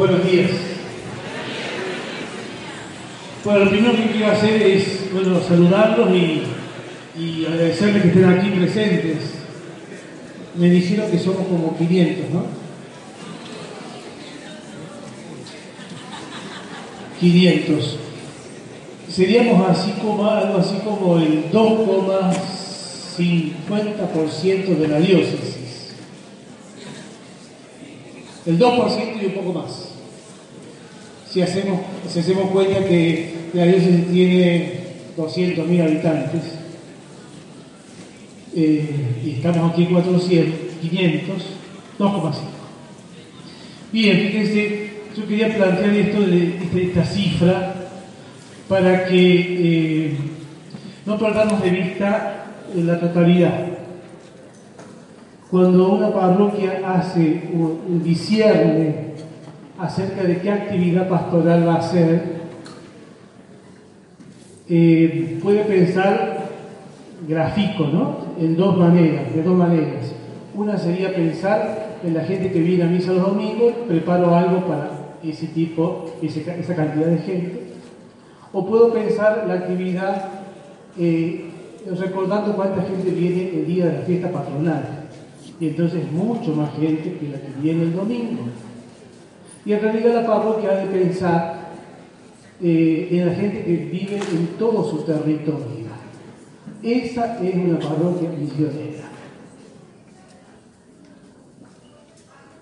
Buenos días. Bueno, lo primero que quiero hacer es bueno, saludarlos y, y agradecerles que estén aquí presentes. Me dijeron que somos como 500, ¿no? 500. Seríamos así como, algo así como el 2,50% de la diócesis. El 2% y un poco más. Si hacemos, si hacemos cuenta que la diócesis tiene 200.000 habitantes eh, y estamos aquí 400, 500, 2,5. Bien, fíjense, yo quería plantear esto de, esta cifra para que eh, no perdamos de vista la totalidad. Cuando una parroquia hace un disierne acerca de qué actividad pastoral va a hacer, eh, puede pensar gráfico, ¿no? En dos maneras, de dos maneras. Una sería pensar en la gente que viene a misa los domingos, preparo algo para ese tipo, esa cantidad de gente. O puedo pensar la actividad eh, recordando cuánta gente viene el día de la fiesta patronal y entonces mucho más gente que la que viene el domingo. Y en realidad la parroquia ha de pensar eh, en la gente que vive en todo su territorio. Esa es una parroquia misionera.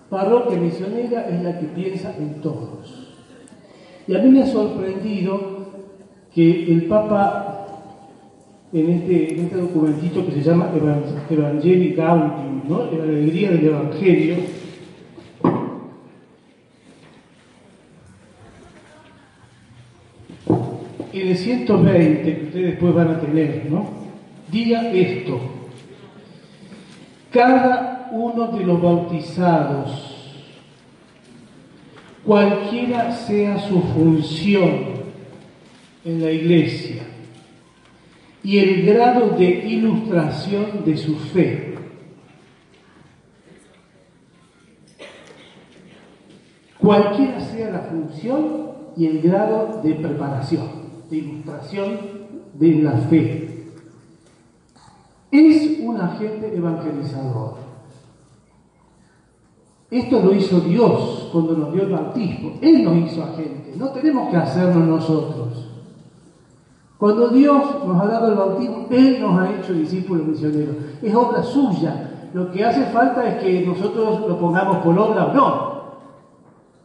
Parroquia misionera es la que piensa en todos. Y a mí me ha sorprendido que el Papa en este, este documentito que se llama Evangelii Gaudium, la alegría del Evangelio, en el 120 que ustedes después van a tener, ¿no? diga esto, cada uno de los bautizados, cualquiera sea su función en la iglesia, y el grado de ilustración de su fe. Cualquiera sea la función y el grado de preparación, de ilustración de la fe. Es un agente evangelizador. Esto lo hizo Dios cuando nos dio el bautismo. Él nos hizo agente. No tenemos que hacerlo nosotros. Cuando Dios nos ha dado el bautismo, Él nos ha hecho discípulos misioneros. Es obra suya. Lo que hace falta es que nosotros lo pongamos por obra o no.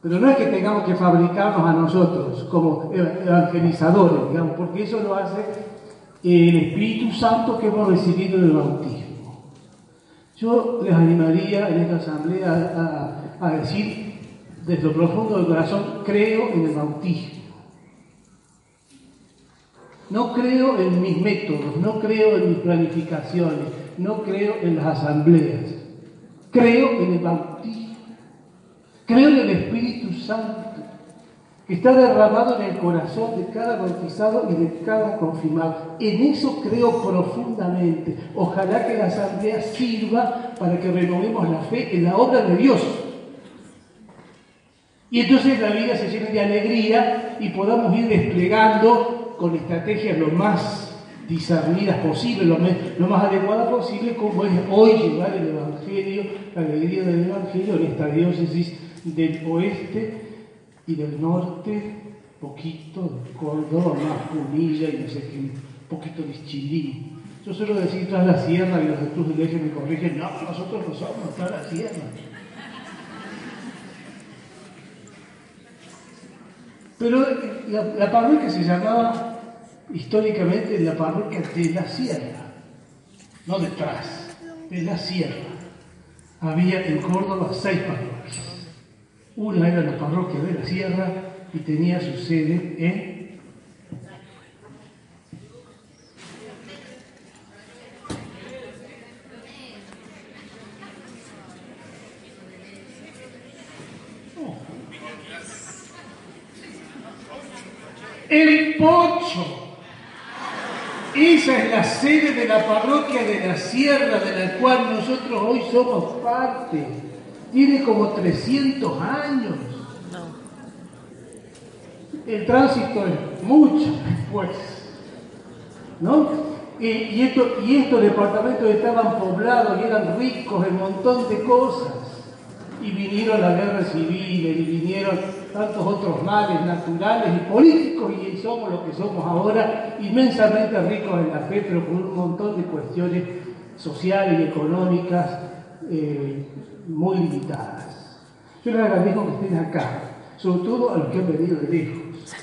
Pero no es que tengamos que fabricarnos a nosotros como evangelizadores, digamos, porque eso lo hace el Espíritu Santo que hemos recibido en el bautismo. Yo les animaría en esta asamblea a, a decir desde lo profundo del corazón, creo en el bautismo. No creo en mis métodos, no creo en mis planificaciones, no creo en las asambleas. Creo en el bautismo. Creo en el Espíritu Santo que está derramado en el corazón de cada bautizado y de cada confirmado. En eso creo profundamente. Ojalá que la asamblea sirva para que renovemos la fe en la obra de Dios. Y entonces la vida se llene de alegría y podamos ir desplegando con estrategias lo más discernidas posible, lo, más adecuadas posible, como es hoy llevar el Evangelio, la alegría del Evangelio en esta diócesis del oeste y del norte, poquito de Córdoba, más Punilla y no sé qué, poquito de Chilín. Yo suelo decir tras la sierra y los de Cruz del Eje me corrigen, no, nosotros no somos tras la sierra. Pero la, parroquia se llamaba históricamente la parroquia de la sierra, no detrás, de la sierra. Había en Córdoba seis parroquias. Una era la parroquia de la sierra y tenía su sede en El Pocho. Esa es la sede de la parroquia de la Sierra, de la cual nosotros hoy somos parte. Tiene como 300 años. El tránsito es mucho después. ¿No? Y, estos departamentos estaban poblados y eran ricos en un montón de cosas. Y vinieron la guerra civil, y vinieron tantos otros males naturales y políticos y somos lo que somos ahora, inmensamente ricos en la fe, pero con un montón de cuestiones sociales y económicas eh, muy limitadas. Yo les agradezco que estén acá, sobre todo a los que han venido de lejos,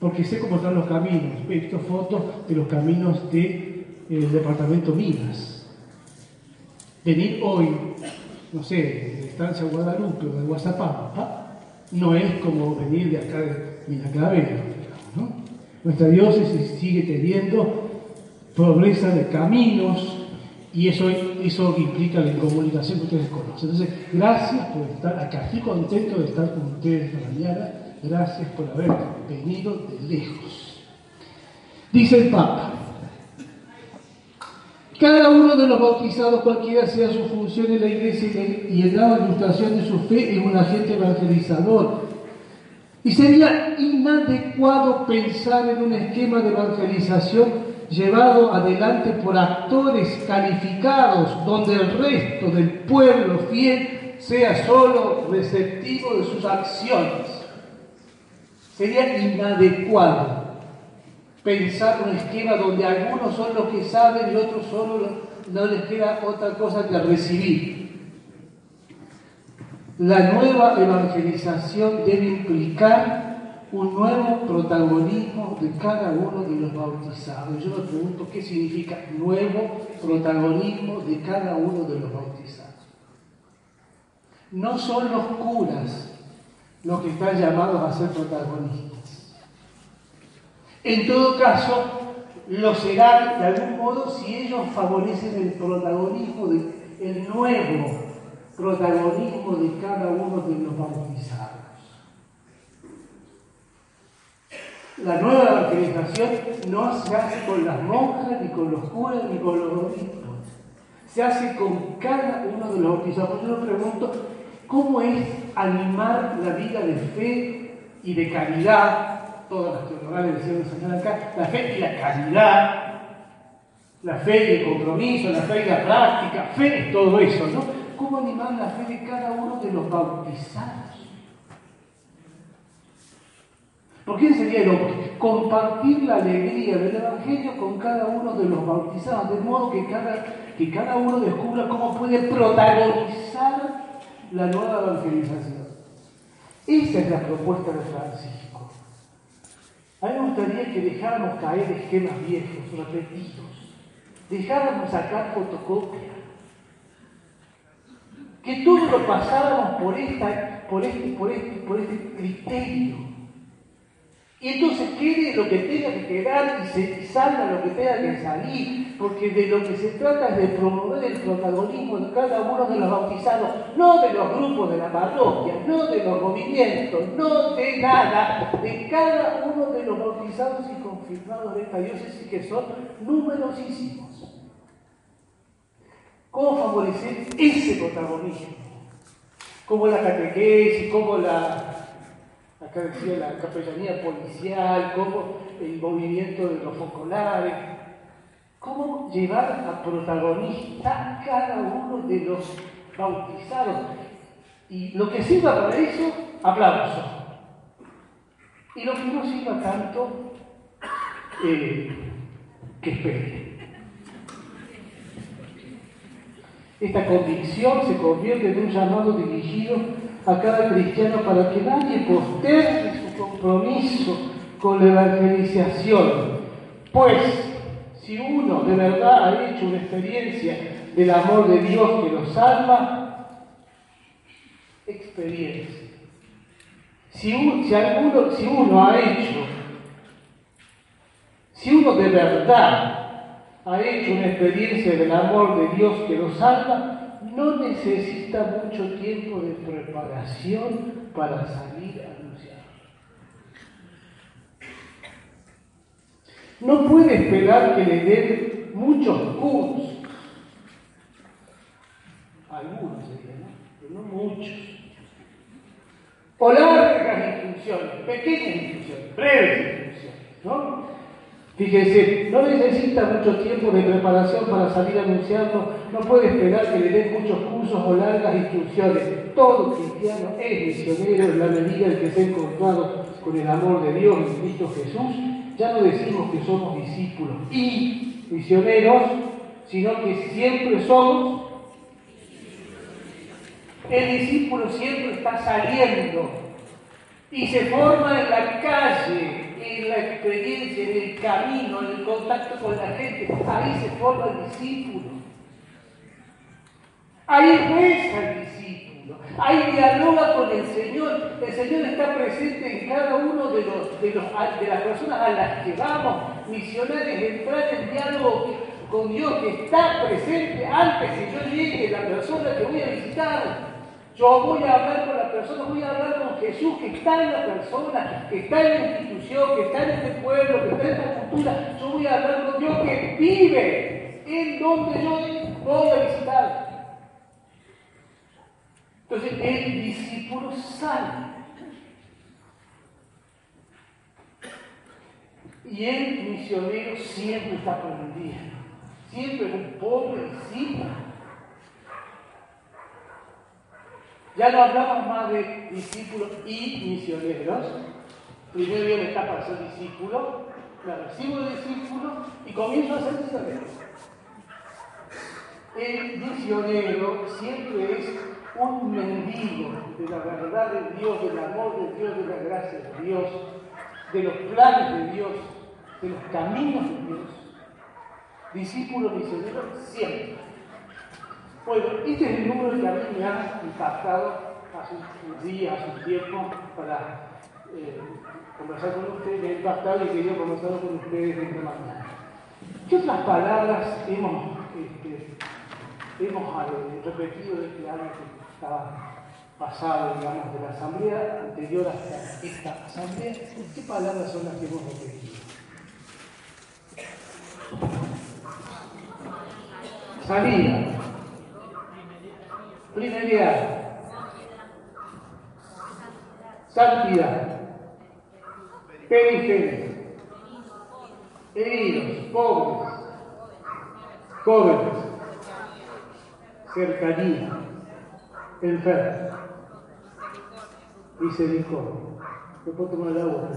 porque sé cómo están los caminos. He visto fotos de los caminos del de, eh, departamento Minas. Venir hoy, no sé, de Estancia Guadalupe o de Guazapampa, no es como venir de acá de Minaclavera. Nuestra diócesis sigue teniendo pobreza de caminos y eso, eso implica la incomunicación que ustedes conocen. Entonces, gracias por estar acá. Estoy contento de estar con ustedes esta mañana. Gracias por haber venido de lejos. Dice el Papa, cada uno de los bautizados, cualquiera sea su función en la iglesia y en la ilustración de su fe, es un agente evangelizador. Y sería inadecuado pensar en un esquema de evangelización llevado adelante por actores calificados, donde el resto del pueblo fiel sea solo receptivo de sus acciones. Sería inadecuado pensar un esquema donde algunos son los que saben y otros solo no les queda otra cosa que recibir. La nueva evangelización debe implicar un nuevo protagonismo de cada uno de los bautizados. Yo me pregunto qué significa nuevo protagonismo de cada uno de los bautizados. No son los curas los que están llamados a ser protagonistas. En todo caso, lo serán de algún modo si ellos favorecen el protagonismo, de, el nuevo protagonismo de cada uno de los bautizados. La nueva evangelización no se hace con las monjas, ni con los curas, ni con los obispos. Se hace con cada uno de los bautizados. Yo me pregunto, ¿cómo es animar la vida de fe y de caridad todas las teologales decían enseñar acá, la fe y la calidad, la fe y el compromiso, la fe y la práctica, fe es todo eso, ¿no? ¿Cómo animar la fe de cada uno de los bautizados? ¿Por qué sería el hombre? Compartir la alegría del Evangelio con cada uno de los bautizados, de modo que cada, que cada uno descubra cómo puede protagonizar la nueva evangelización. Esa es la propuesta de Francisco. A mí me gustaría que dejáramos caer esquemas viejos, repetidos, dejáramos sacar fotocopia, que todo lo pasáramos por, esta, por, este, por, este, por este criterio y entonces quede lo que tenga que quedar y, se, salga lo que tenga que salir, porque de lo que se trata es de promover el protagonismo de cada uno de los bautizados, no de los grupos de la parroquia, no de los movimientos, no de nada, de cada uno de los bautizados y confirmados de esta diócesis que son numerosísimos. ¿Cómo favorecer ese protagonismo? Como la catequesis, como la acá decía la capellanía policial, cómo el movimiento de los focolares, cómo llevar a protagonista cada uno de los bautizados. Y lo que sirva para eso, aplauso. Y lo que no sirva tanto, eh, que espere. Esta convicción se convierte en un llamado dirigido a cada cristiano para que nadie postergue su compromiso con la evangelización. Pues, si uno de verdad ha hecho una experiencia del amor de Dios que lo salva, experiencia. Si, si, alguno, si uno ha hecho, si uno de verdad ha hecho una experiencia del amor de Dios que lo salva, no necesita mucho tiempo de preparación para salir a anunciar. No puede esperar que le den muchos cursos. Algunos serían, ¿no? pero no muchos o largas instrucciones, pequeñas instrucciones, breves. Fíjense, no necesita mucho tiempo de preparación para salir anunciando, no puede esperar que le den muchos cursos o largas instrucciones. Todo cristiano es misionero en la medida en que se ha encontrado con el amor de Dios en Cristo Jesús. Ya no decimos que somos discípulos y misioneros, sino que siempre somos el discípulo siempre está saliendo y se forma en la calle, en la experiencia, en el camino, en el contacto con la gente. Ahí se forma el discípulo. Ahí reza el discípulo. Ahí dialoga con el Señor. El Señor está presente en cada uno de, los, de, las personas a las que vamos. Misionarios, entrar en diálogo con Dios que está presente antes que yo llegue la persona que voy a visitar. Yo voy a hablar con la persona, voy a hablar con Jesús que está en la persona, que está en la institución, que está en este pueblo, que está en esta cultura. Yo voy a hablar con Dios que vive en donde yo voy a visitar. Entonces el discípulo sale. Y el misionero siempre está aprendiendo. Siempre es un pobre discípulo Ya no hablamos más de discípulos y misioneros. Primero viene la etapa de ser discípulo, la recibo de discípulo y comienzo a ser misionero. El misionero siempre es un mendigo de la verdad de Dios, del amor de Dios, de la gracia de Dios, de los planes de Dios, de los caminos de Dios. Discípulo misionero siempre. Bueno, este es el número que a mí me ha impactado hace unos días, hace un tiempo, para eh, conversar con ustedes, me ha impactado y quería conversar con ustedes esta mañana. ¿Qué otras palabras hemos, este, hemos eh, repetido de este año que estaba pasado, digamos, de la asamblea anterior hasta esta asamblea? ¿Qué palabras son las que hemos repetido? Salida Primera, santidad, periferia, heridos, pobres, jóvenes, cercanía, enfermos, misericordia. ¿Me puedo tomar el agua?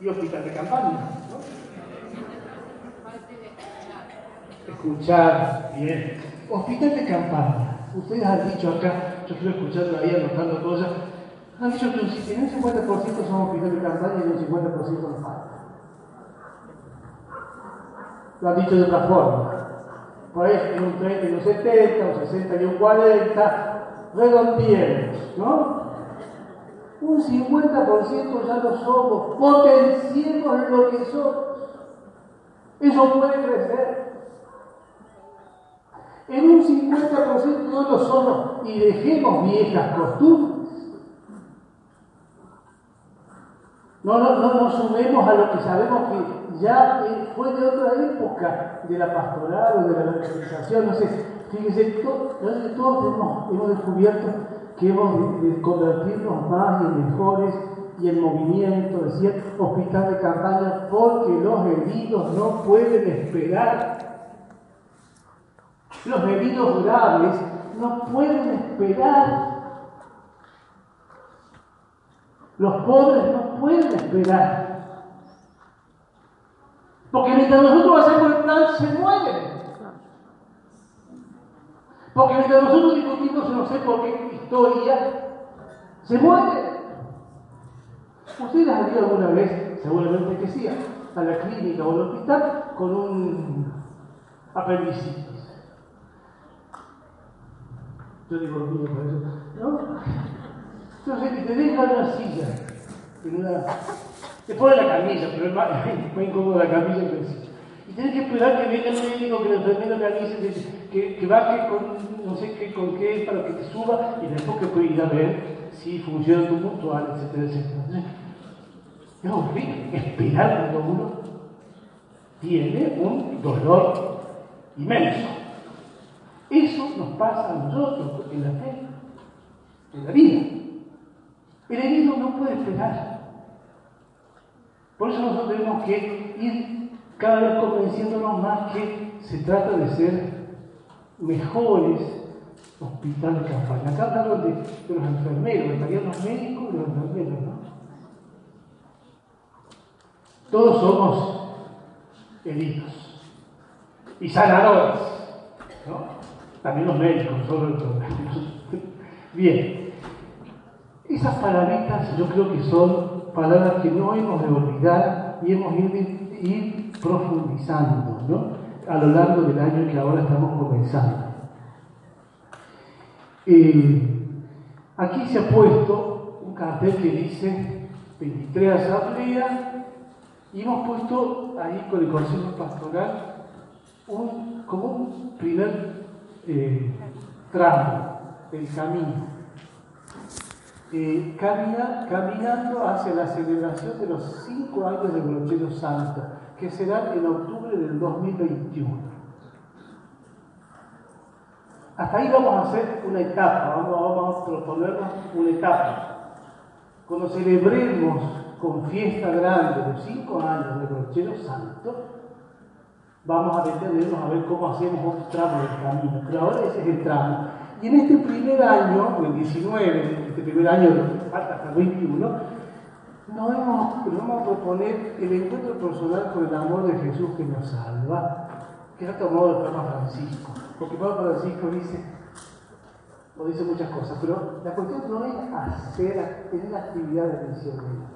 Y hospital de campaña, ¿no? Escuchar bien. Hospital de campaña. Ustedes han dicho acá, yo estoy escuchando ahí, anotando cosas, han dicho que en un 50% son hospitales de campaña y un 50% no falta. Lo han dicho de otra forma. Por ahí en un 30 y un 70, un 60 y un 40, redondeemos, ¿no? Un 50% ya lo somos, potenciemos lo que somos. Eso puede crecer en un 50% no lo somos y dejemos viejas costumbres. No, no, no nos sumemos a lo que sabemos que ya fue de otra época, de la pastoral o de la evangelización, no sé. Fíjense, todos hemos, descubierto que hemos de, convertirnos más en mejores y en movimiento, decía, hospital de campaña, porque los heridos no pueden esperar los heridos graves no pueden esperar. Los pobres no pueden esperar. Porque mientras nosotros hacemos el plan, se mueren. Porque mientras nosotros discutimos, no sé por qué historia, se mueren. ¿Ustedes han ido alguna vez, seguramente que sí, a la clínica o al hospital con un apendicitis? Yo digo eso. ¿No? Entonces te dejan una silla, en una, te ponen la camilla, pero es más, más la camilla. Y tienes que esperar que venga el médico, que el enfermero avise, que, que baje con no sé qué, con qué para que te suba y después que puedes ir a ver si funciona tu puntual, etcétera, etcétera. Es horrible esperar cuando uno tiene un dolor inmenso. Nos pasa a nosotros en la fe, en la vida. El herido no puede esperar. Por eso nosotros tenemos que ir cada vez convenciéndonos más que se trata de ser mejores hospitales campaña. Acá hablaron de, de, los enfermeros, estarían los médicos y los enfermeros, ¿no? Todos somos heridos y sanadores. También los médicos, solo el Bien, esas palabritas yo creo que son palabras que no hemos de olvidar y hemos de ir profundizando, ¿no? a lo largo del año que ahora estamos comenzando. Eh, aquí se ha puesto un cartel que dice 23 asamblea y hemos puesto ahí con el Consejo Pastoral un, como un primer eh, del camino. Eh, camina, caminando hacia la celebración de los cinco años de Brochero Santo, que será en octubre del 2021. Hasta ahí vamos a hacer una etapa, vamos, vamos a proponernos una etapa. Cuando celebremos con fiesta grande los cinco años de Brochero Santo, vamos a detenernos a ver cómo hacemos un tramo del camino. Pero ahora ese es el tramo. Y en este primer año, el 19, este primer año, hasta el 21, nos vamos, a proponer el encuentro personal con el amor de Jesús que nos salva, que ha tomado el Papa Francisco. Porque Papa Francisco dice, o dice muchas cosas, pero la cuestión no es hacer, tener actividad de misión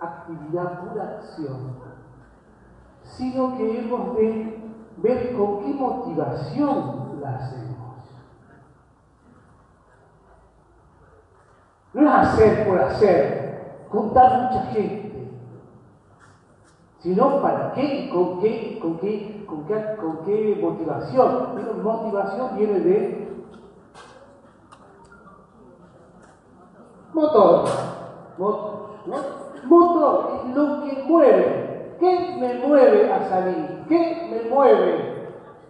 actividad, pura acción, sino que hemos de ver con qué motivación la hacemos. No es hacer por hacer, juntar mucha gente, sino para qué, con qué, con qué, con qué, con qué motivación. Motivación viene de motor. Motor, motor es lo que mueve. ¿Qué me mueve a salir? ¿Qué me mueve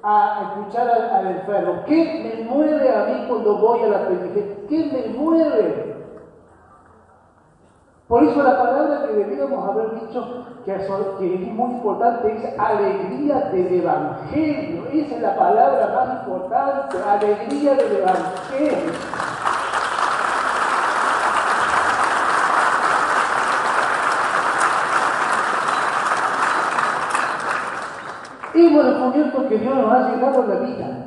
a escuchar al, enfermo? ¿Qué me mueve a mí cuando voy a la periferia? ¿Qué me mueve? Por eso la palabra que deberíamos haber dicho que es muy importante es alegría del Evangelio. Esa es la palabra más importante, alegría del Evangelio. Hemos descubierto que Dios nos ha llegado la vida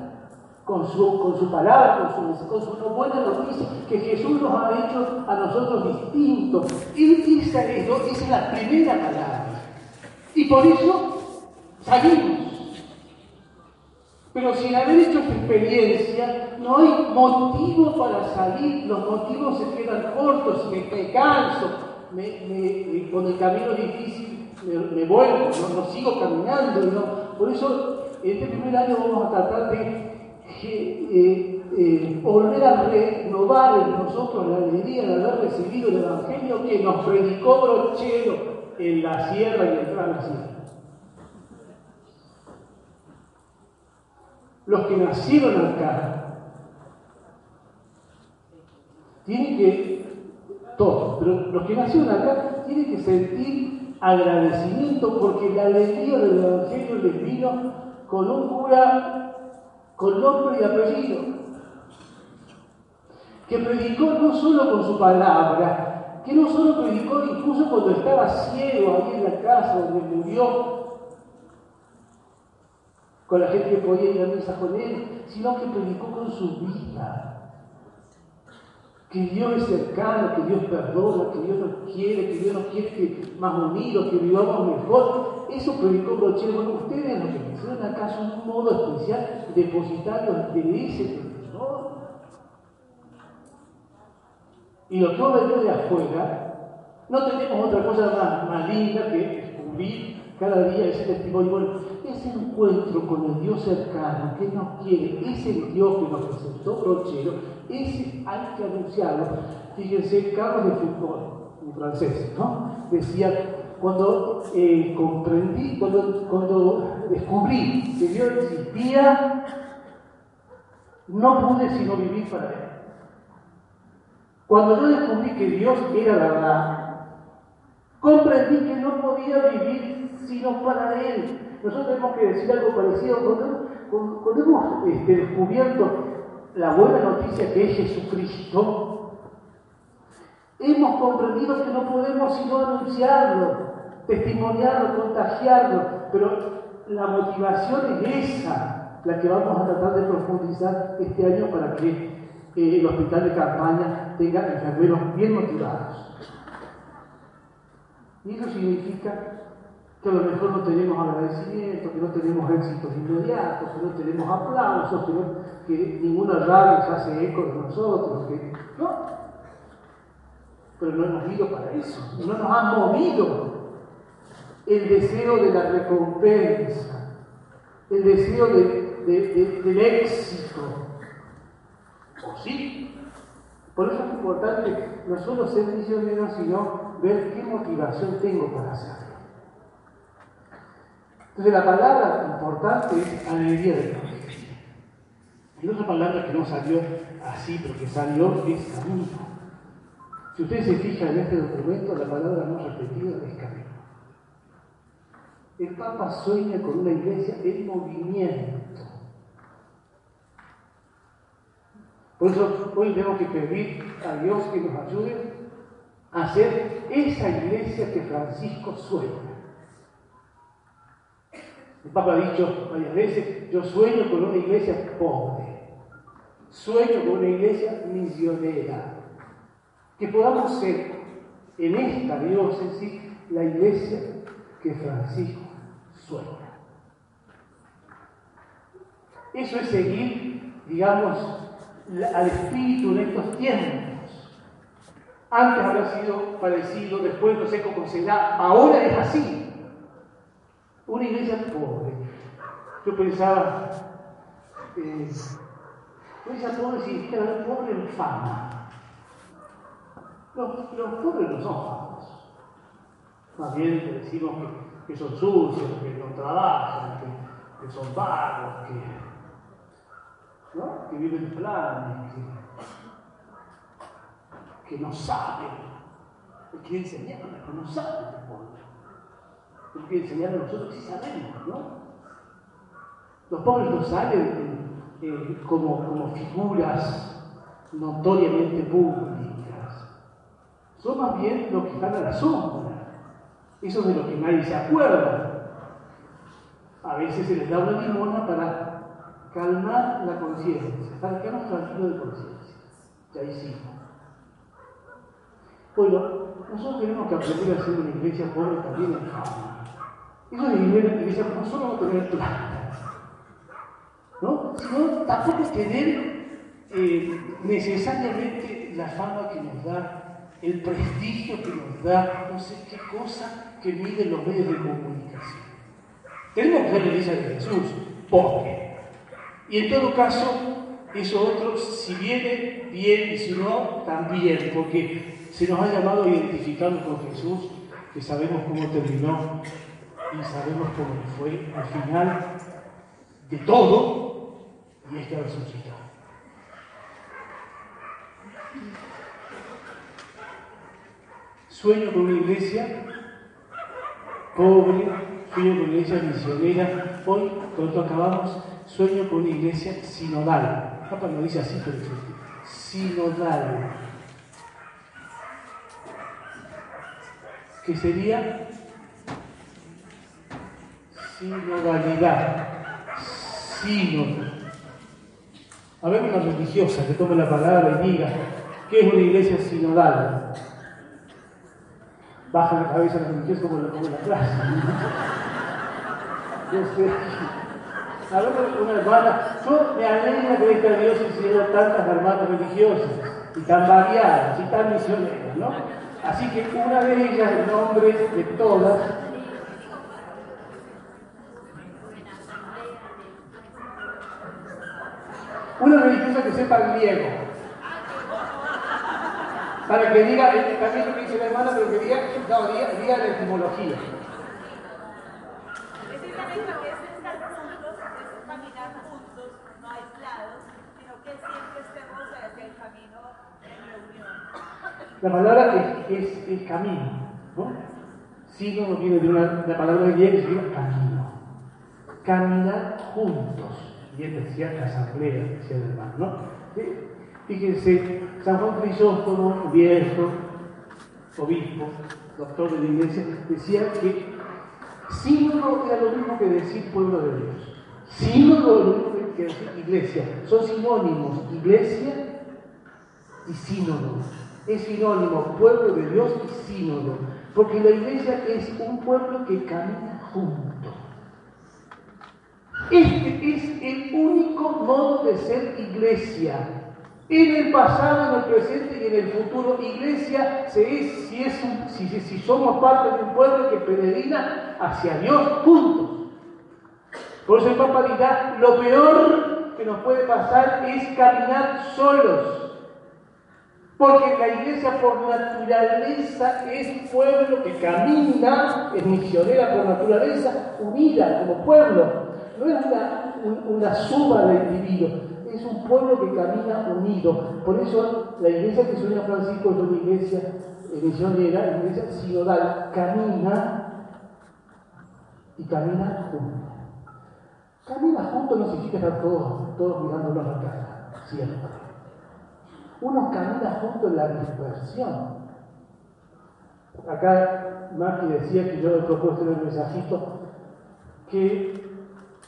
con su, con su palabra, con su, con su buena noticia, que Jesús nos ha hecho a nosotros distintos. Y esa es, esa es la primera palabra. Y por eso salimos. Pero sin haber hecho esta experiencia, no hay motivo para salir, los motivos se quedan cortos, me, me, con el camino difícil me, vuelvo, no, sigo caminando. No. Por eso, este primer año vamos a tratar de eh, eh, volver a renovar en nosotros la alegría de haber recibido el Evangelio que nos predicó Brochero en la sierra y en la sierra. Los que nacieron acá tienen que, todos, pero los que nacieron acá tienen que sentir agradecimiento porque la alegría del Evangelio les vino con un cura con nombre y apellido, que predicó no solo con su palabra, que no solo predicó incluso cuando estaba ciego ahí en la casa donde murió, con la gente que podía ir a misa con él, sino que predicó con su vida. Que Dios es cercano, que Dios perdona, que Dios nos quiere, que Dios nos quiere que más unidos, que vivamos mejor. Eso predicó Brochero. Bueno, ustedes lo que hicieron acaso un modo especial depositar los intereses del Señor. Y lo todo venir de afuera, no tenemos otra cosa más, más linda que descubrir cada día ese testimonio. Ese encuentro con el Dios cercano que nos quiere, ese Dios que nos presentó Brochero, ese hay que anunciarlo. Fíjense, Carlos de Foucault, un francés, ¿no? Decía, cuando eh, comprendí, cuando, descubrí que Dios existía, no pude sino vivir para Él. Cuando yo descubrí que Dios era verdad, comprendí que no podía vivir sino para Él. Nosotros tenemos que decir algo parecido. Cuando, cuando hemos este, descubierto la buena noticia que es Jesucristo, hemos comprendido que no podemos sino anunciarlo, testimoniarlo, contagiarlo, pero la motivación es esa, la que vamos a tratar de profundizar este año para que eh, el hospital de campaña tenga enfermeros bien motivados. Y eso significa que a lo mejor no tenemos agradecimiento, que no tenemos éxitos inmediatos, que no tenemos aplausos, que, ninguna radio se hace eco de nosotros, que no. Pero no hemos ido para eso, no nos ha movido el deseo de la recompensa, el deseo del éxito. ¿O sí? Por eso es importante no solo ser misionero, sino ver qué motivación tengo para hacerlo. Entonces la palabra importante es alegría de Dios. Y otra palabra que no salió así, pero que salió es camino. Si ustedes se fijan en este documento, la palabra no repetida es camino. El Papa sueña con una iglesia en movimiento. Por eso hoy tenemos que pedir a Dios que nos ayude a hacer esa iglesia que Francisco sueña. El Papa ha dicho varias veces, yo sueño con una iglesia pobre, sueño con una iglesia misionera, que podamos ser en esta diócesis la iglesia que Francisco sueña. Eso es seguir, digamos, al espíritu en estos tiempos. Antes había sido parecido, después no sé cómo será, ahora es así. Una iglesia pobre. Yo pensaba, eh, iglesia pobre significa pobre en fama. Los, los, pobres no son famosos. Más bien decimos que, son sucios, que no trabajan, que, son vagos, que, que viven planes, que, que no saben. Hay que enseñar a que no saben hay que enseñar a nosotros si sabemos, ¿no? Los pobres no salen eh, como, como figuras notoriamente públicas. Son más bien los que están a la sombra. Eso de lo que nadie se acuerda. A veces se les da una limona para calmar la conciencia, para quedarnos tranquilos de conciencia. Ya hicimos. Bueno, nosotros tenemos que aprender a ser una iglesia pobre también en en la iglesia no solo tener plata, ¿no? sino tampoco tener necesariamente la fama que nos da, el prestigio que nos da, no sé qué cosa que miden los medios de comunicación. Tenemos que ser la iglesia de Jesús, pobre. Y en todo caso, eso otro, si viene, bien, y si no, también, porque se nos ha llamado a identificarnos con Jesús, que sabemos cómo terminó y sabemos cómo fue al final de todo y es que resucitó. Sueño con una iglesia pobre, sueño con una iglesia misionera. Hoy, cuando acabamos, sueño con una iglesia sinodal. Papá no dice así, pero sinodal. que sería sinodalidad, sínodo. A ver una religiosa que tome la palabra y diga qué es una iglesia sinodal. Baja la cabeza la religiosa como la, como la clase. A ver, una hermana, yo me alegra que esta hiciera tantas hermanas religiosas y tan variadas y tan misioneras, ¿no? Así que una de ellas, el nombre de todas, una religiosa que sepa griego. Para que diga, también lo que dice la hermana, pero que diga, no, diga, diga la etimología. La palabra es, es, camino, ¿no? Signo viene de una la palabra griega que significa camino. Caminar juntos. Y decía la asamblea, decía el ¿no? Fíjense, San Juan Crisóstomo, viejo, obispo, doctor de la iglesia, decía que sínodo era lo mismo que decir pueblo de Dios. Sínodo es lo mismo que decir iglesia. Son sinónimos, iglesia y sínodo es sinónimo pueblo de Dios y sínodo, porque la iglesia es un pueblo que camina junto. Este es el único modo de ser iglesia. En el pasado, en el presente y en el futuro, iglesia se es, si, es si, si somos parte de un pueblo que peregrina hacia Dios juntos. Por eso el Papa dirá, lo peor que nos puede pasar es caminar solos. Porque la iglesia por naturaleza es un pueblo que camina, es misionera por naturaleza, unida como pueblo. No es una, suma de individuos, es un pueblo que camina unido. Por eso la iglesia que sueña Francisco es una iglesia misionera, una iglesia sinodal, camina y camina junto. Camina junto no significa estar todos, todos mirándonos la cara, siempre uno camina junto en la dispersión. Acá Maki decía que yo he propuesto en el mensajito que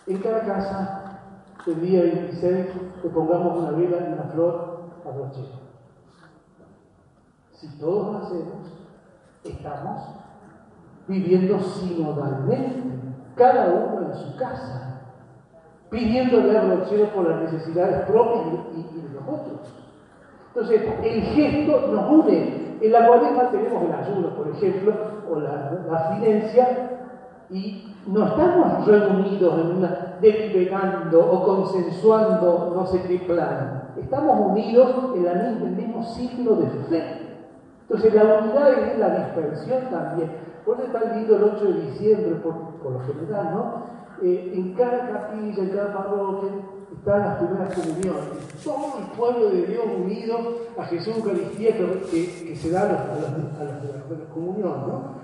en cada casa el día 26 le pongamos una vela y una flor a brochero. Si todos lo hacemos, estamos viviendo sinodalmente, cada uno en su casa, pidiéndole a brochero por las necesidades propias y de los otros. Entonces, el gesto nos une. En la cuaresma tenemos el ayuno, por ejemplo, o la, abstinencia, y no estamos reunidos en una deliberando o consensuando no sé qué plan. Estamos unidos en, la, el mismo signo de fe. Entonces, la unidad es la dispersión también. Por eso está el 8 de diciembre, por, por lo general, ¿no? Eh, en cada capilla, en cada parroquia, están las primeras comuniones. Todo el pueblo de Dios unido a Jesús Eucaristía que, que, se da a las, a las, comuniones, ¿no?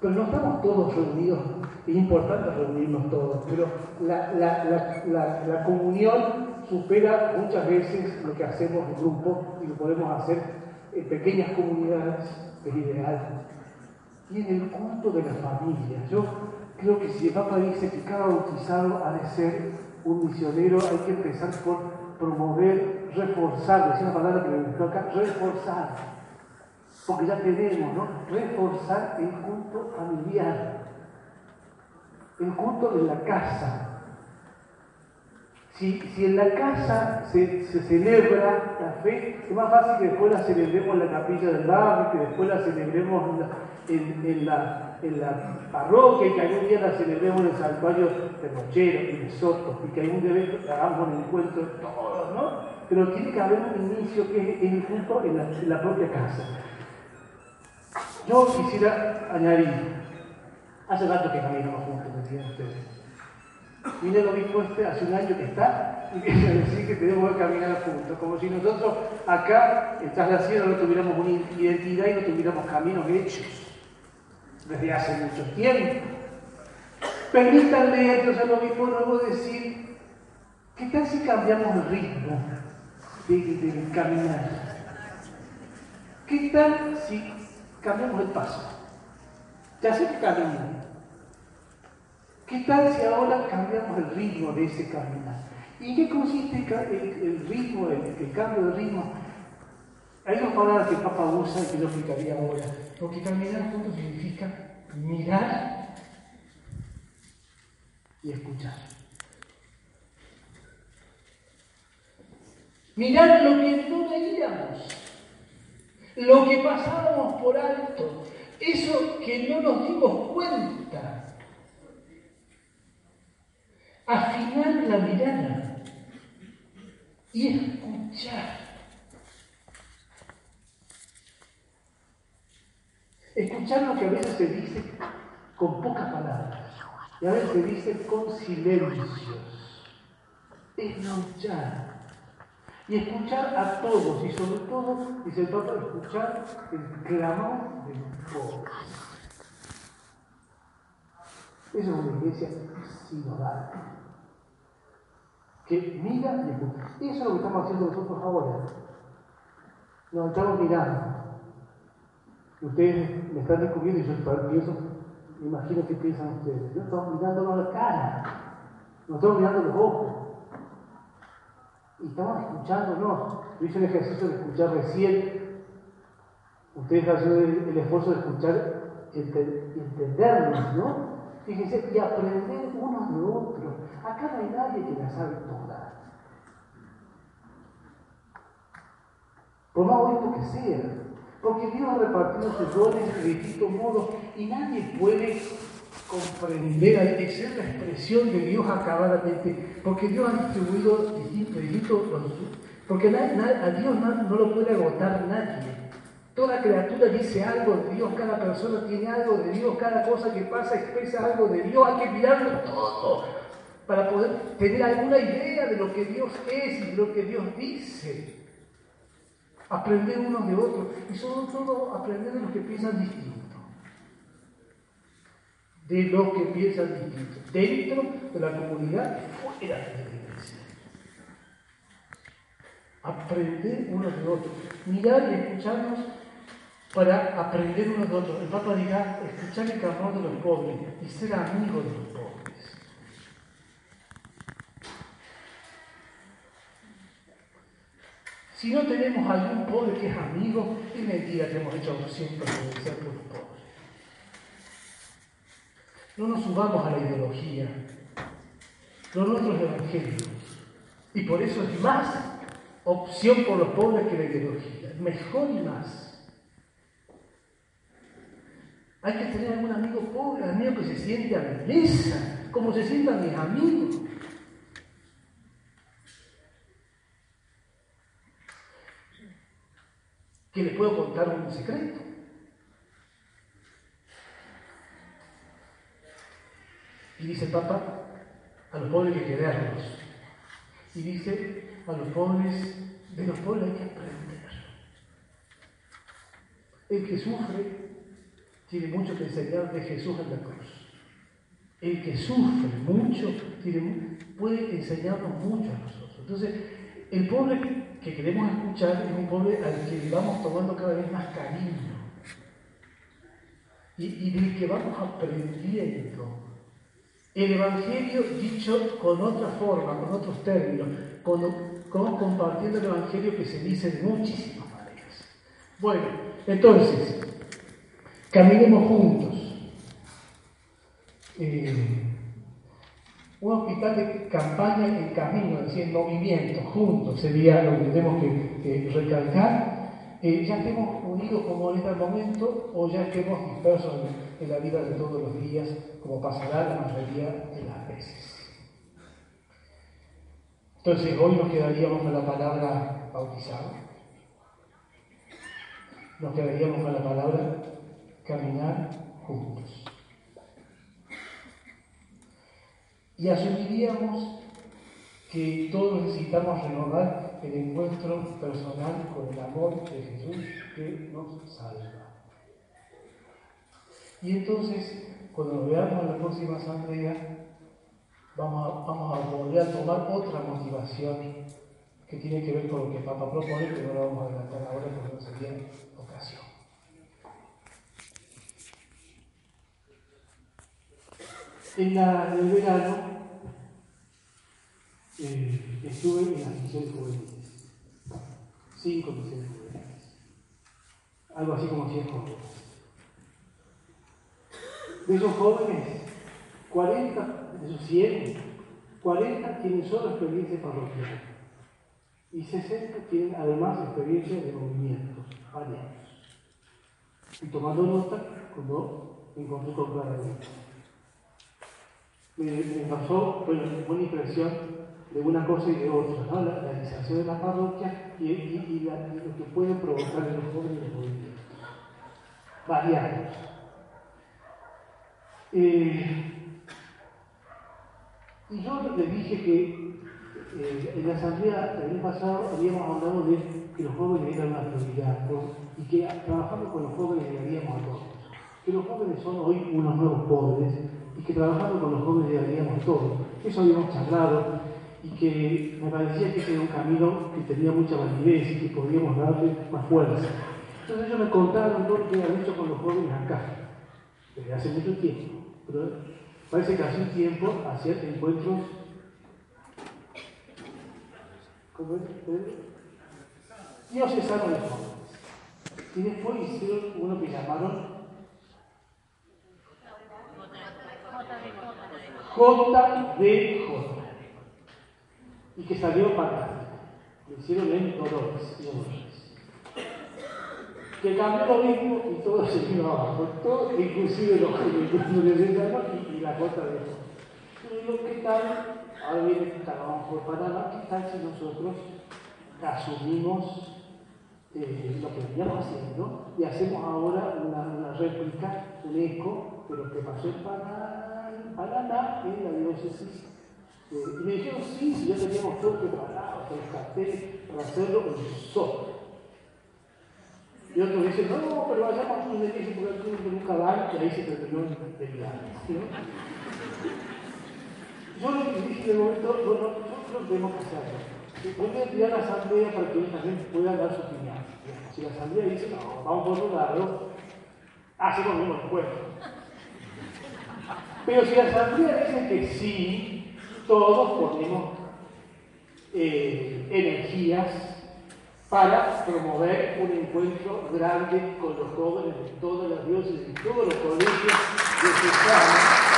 Pero no estamos todos reunidos, es importante reunirnos todos, pero la, la, la, comunión supera muchas veces lo que hacemos en grupo y lo podemos hacer en pequeñas comunidades, es ideal. Y en el culto de la familia, yo creo que si el Papa dice que cada bautizado ha de ser un misionero hay que empezar por promover, reforzar, es una palabra que me gustó reforzar, porque ya tenemos, ¿no? Reforzar el culto familiar, el culto de la casa. Si, si en la casa se, se, celebra la fe, es más fácil que después la celebremos en la capilla del barrio, que después la celebremos en en la en la parroquia y que algún día la celebremos en el santuario de Rochero y de Soto y que algún día hagamos un encuentro todos, ¿no? Pero tiene que haber un inicio que es el culto en la, propia casa. Yo quisiera añadir, hace rato que caminamos juntos, me decían ustedes. Vine el obispo este hace un año que está y viene decir que tenemos que caminar juntos, como si nosotros acá, en la Sierra, no tuviéramos una identidad y no tuviéramos caminos hechos desde hace mucho tiempo. Permítanme entonces al obispo nuevo decir, ¿qué tal si cambiamos el ritmo del caminar? ¿Qué tal si cambiamos el paso? Ya sé que caminan. ¿Qué tal si ahora cambiamos el ritmo de ese caminar? ¿Y qué consiste el, ritmo, el, cambio de ritmo? Hay dos palabras que Papa usa y que yo explicaría ahora. Porque caminar juntos significa mirar y escuchar. Mirar lo que no veíamos, lo que pasábamos por alto, eso que no nos dimos cuenta. Afinar la mirada y escuchar. Escuchar lo que a veces se dice con pocas palabras y a veces se dice con silencios. Escuchar y escuchar a todos, y sobre todo, dice el Papa, escuchar el clamor de los pobres. Esa es una iglesia sinodal, que mira y escucha. Eso es lo que estamos haciendo nosotros ahora. Nos estamos mirando. Ustedes me están descubriendo y yo pienso, imagino que piensan ustedes. Yo estamos mirándonos la cara, nos estamos mirando los ojos y estamos escuchándonos. Yo hice el ejercicio de escuchar recién. Ustedes hacen el, esfuerzo de escuchar entendernos, ¿no? Fíjense, y aprender unos de otros. Acá no hay nadie que la sabe toda. Por más bonito que sea. Porque Dios ha repartido sus dones de distintos modos y nadie puede comprender, que ser la expresión de Dios acabadamente, porque Dios ha distribuido distintos, porque a Dios no, lo puede agotar nadie. Toda criatura dice algo de Dios, cada persona tiene algo de Dios, cada cosa que pasa expresa algo de Dios, hay que mirarlo todo para poder tener alguna idea de lo que Dios es y de lo que Dios dice. Aprender unos de otros y sobre todo aprender de los que piensan distinto de lo que piensan distinto, dentro de la comunidad y fuera de la iglesia. Aprender unos de otros, mirar y escucharnos para aprender unos de otros. El Papa dirá, escuchar el clamor de los pobres y ser amigo de los pobres. Si no tenemos algún pobre que es amigo, es mentira que hemos hecho siempre ser por los pobres. No nos subamos a la ideología. Lo nuestro es. Y por eso es más opción por los pobres que la ideología. Mejor y más. Hay que tener algún amigo pobre, amigo que se siente a la mesa, como se sientan mis amigos. Que les puedo contar un secreto. Y dice Papa, a los pobres hay que quererlos. Y dice, a los pobres, de los pobres hay que aprender. El que sufre tiene mucho que enseñar de Jesús en la cruz. El que sufre mucho tiene, puede enseñarnos mucho a nosotros. Entonces, el pobre que queremos escuchar es un pobre al que vamos tomando cada vez más cariño. Y, y del que vamos aprendiendo el Evangelio dicho con otra forma, con otros términos, como compartiendo el Evangelio que se dice de muchísimas maneras. Bueno, entonces, caminemos juntos. Eh, un hospital de campaña en camino, es en movimiento, juntos, sería lo que tenemos que recalcar eh, ya estemos unidos como en este momento o ya estemos dispersos en, la vida de todos los días, como pasará la mayoría de las veces. Entonces, hoy nos quedaríamos con la palabra bautizado, nos quedaríamos con la palabra caminar juntos. Y asumiríamos que todos necesitamos renovar el encuentro personal con el amor de Jesús que nos salva. Y entonces, cuando nos veamos en la próxima asamblea, vamos a, vamos a volver a tomar otra motivación que tiene que ver con lo que Papa propone, pero no lo vamos a adelantar ahora porque no sería ocasión. En, la, en el verano eh, estuve en las misiones juveniles, cinco misiones juveniles, algo así como 100 jóvenes. De esos jóvenes, 40, de esos 100, 40 tienen solo experiencia parroquial y 60 tienen además experiencia de movimientos variados. Y tomando nota cuando encontré con cada Me, me pasó, buena impresión de una cosa y de otra, ¿no? la realización de la parroquia y, y, y, lo que puede provocar en los jóvenes los movimientos. Variados. Eh, y yo le dije que eh, en la asamblea del año pasado habíamos hablado de que los jóvenes eran una prioridad y que trabajando con los jóvenes llegaríamos a todos. Que los jóvenes son hoy unos nuevos pobres y que trabajando con los jóvenes llegaríamos a todos. Eso habíamos charlado y que me parecía que era un camino que tenía mucha validez y que podíamos darle más fuerza. Entonces ellos me contaron lo que habían hecho con los jóvenes acá, desde hace mucho tiempo. Pero parece que hace un tiempo hacían encuentros ¿Cómo es? Dios es algo de jóvenes. Y después hicieron uno que llamaron JBJ. Y que salió para Lo hicieron en Dolores Que cambió lo mismo y todo se vino abajo. Inclusive los que y, la J de Pero ¿qué tal? ahora viene vamos por Panamá, ¿qué tal si nosotros asumimos eh, lo que veníamos haciendo y hacemos ahora una, réplica, un eco de lo que pasó en Paraná, en la diócesis? Eh, y me dijeron, sí, si ya teníamos todo preparado, los carteles para hacerlo en solo. Y otros dicen, no, pero vayamos a un edificio porque el nunca van, y ahí se terminó viaje. ¿no? Yo lo que dije el momento, bueno, nosotros tenemos que hacerlo. Voy a enviar a la asamblea para que esta gente pueda dar su opinión. Si la asamblea dice, no, vamos por otro lado, hacemos mismo después. Pero si la asamblea dice que sí, todos ponemos eh, energías para promover un encuentro grande con los jóvenes de todas las dioses y todos los colegios de Susana.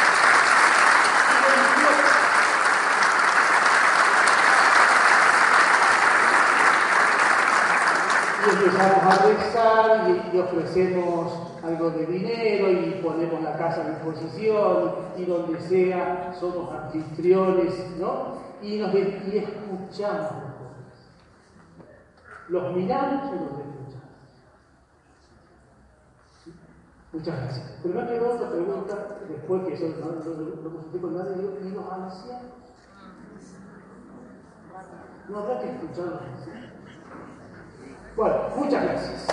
empezamos a rezar y, ofrecemos algo de dinero y ponemos la casa a disposición y, donde sea somos anfitriones, ¿no? Y, nos, y escuchamos los miramos y los escuchamos. Muchas gracias. Pero me quedó otra pregunta después que eso no, consulté con nadie, ¿y los ancianos? No habrá que escuchar a los ancianos. Bueno, muchas gracias.